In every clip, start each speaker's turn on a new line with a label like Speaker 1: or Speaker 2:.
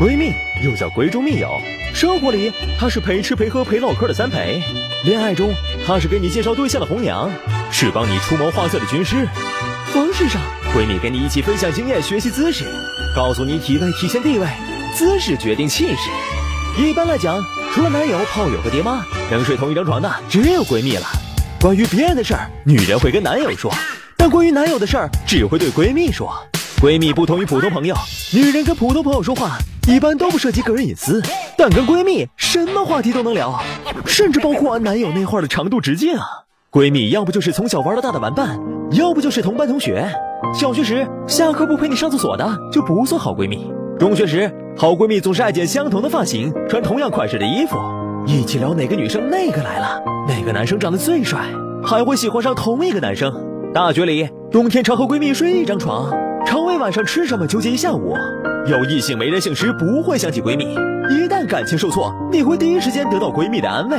Speaker 1: 闺蜜又叫闺中密友，生活里她是陪吃陪喝陪唠嗑的三陪，恋爱中她是给你介绍对象的红娘，是帮你出谋划策的军师。婚事上，闺蜜跟你一起分享经验、学习姿势，告诉你体位体现地位，姿势决定气势。一般来讲，除了男友、炮友和爹妈，能睡同一张床的只有闺蜜了。关于别人的事儿，女人会跟男友说。但关于男友的事儿，只会对闺蜜说。闺蜜不同于普通朋友，女人跟普通朋友说话，一般都不涉及个人隐私，但跟闺蜜什么话题都能聊，甚至包括男友那话的长度直径啊。闺蜜要不就是从小玩到大的玩伴，要不就是同班同学。小学时下课不陪你上厕所的就不算好闺蜜。中学时好闺蜜总是爱剪相同的发型，穿同样款式的衣服，一起聊哪个女生那个来了，哪个男生长得最帅，还会喜欢上同一个男生。大学里，冬天常和闺蜜睡一张床，晚上吃什么纠结一下午。有异性没人性时，不会想起闺蜜。一旦感情受挫，你会第一时间得到闺蜜的安慰。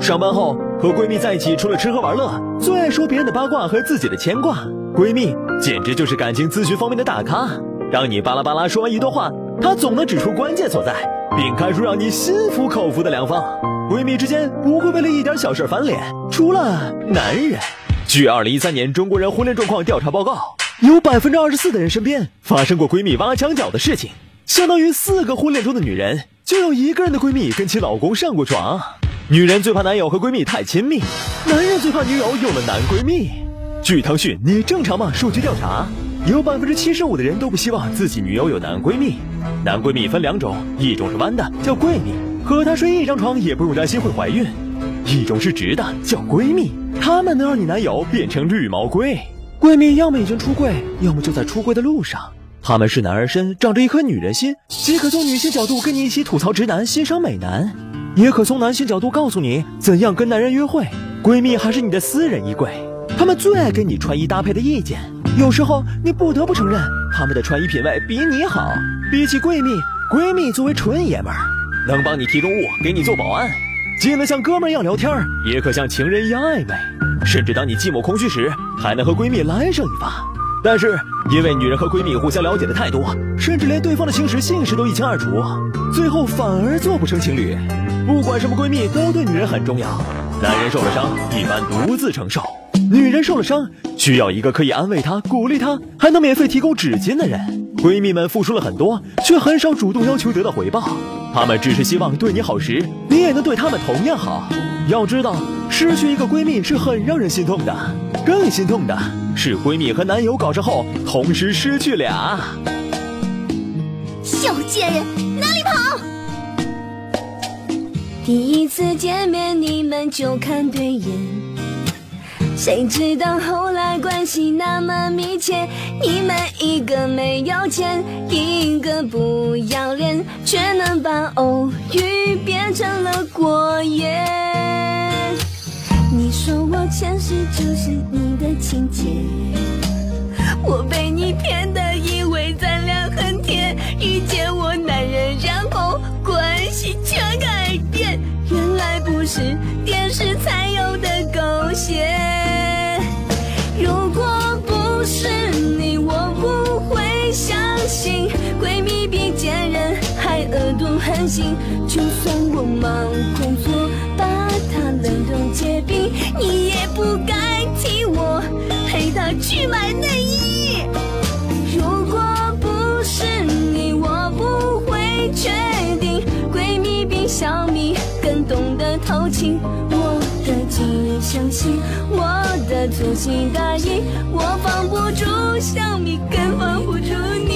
Speaker 1: 上班后和闺蜜在一起，除了吃喝玩乐，最爱说别人的八卦和自己的牵挂。闺蜜简直就是感情咨询方面的大咖。当你巴拉巴拉说完一段话，她总能指出关键所在，并开出让你心服口服的良方。闺蜜之间不会为了一点小事翻脸，除了男人。据二零一三年中国人婚恋状况调查报告，有百分之二十四的人身边发生过闺蜜挖墙脚的事情，相当于四个婚恋中的女人就有一个人的闺蜜跟其老公上过床。女人最怕男友和闺蜜太亲密，男人最怕女友有了男闺蜜。据腾讯，你正常吗？数据调查，有百分之七十五的人都不希望自己女友有男闺蜜。男闺蜜分两种，一种是弯的，叫闺蜜，和她睡一张床也不用担心会怀孕。一种是直的，叫闺蜜，她们能让你男友变成绿毛龟。闺蜜要么已经出柜，要么就在出柜的路上。她们是男儿身，长着一颗女人心，既可从女性角度跟你一起吐槽直男、欣赏美男，也可从男性角度告诉你怎样跟男人约会。闺蜜还是你的私人衣柜，她们最爱给你穿衣搭配的意见。有时候你不得不承认，她们的穿衣品味比你好。比起闺蜜，闺蜜作为纯爷们儿，能帮你提重物，给你做保安。既能像哥们儿一样聊天，也可像情人一样暧昧，甚至当你寂寞空虚时，还能和闺蜜来上一发。但是，因为女人和闺蜜互相了解的太多，甚至连对方的情史姓氏都一清二楚，最后反而做不成情侣。不管什么闺蜜，都对女人很重要。男人受了伤，一般独自承受；女人受了伤，需要一个可以安慰她、鼓励她，还能免费提供纸巾的人。闺蜜们付出了很多，却很少主动要求得到回报。她们只是希望对你好时，你也能对她们同样好。要知道，失去一个闺蜜是很让人心痛的，更心痛的是闺蜜和男友搞上后，同时失去俩。
Speaker 2: 小贱人，哪里跑？第一次见面你们就看对眼，谁知道后来关系那么密切，你们一个没有钱，一个不要脸，却能把偶遇变成了过夜。你说我前世就是你的情节，我被你骗的以为咱俩很甜，遇见我男人然后关系全改变，原来不是心。就算我忙工作，把她冷冻结冰，你也不该替我陪她去买内衣。如果不是你，我不会确定闺蜜比小蜜更懂得偷情。我的今日相信，我的粗心大意，我放不住小蜜，更放不住你。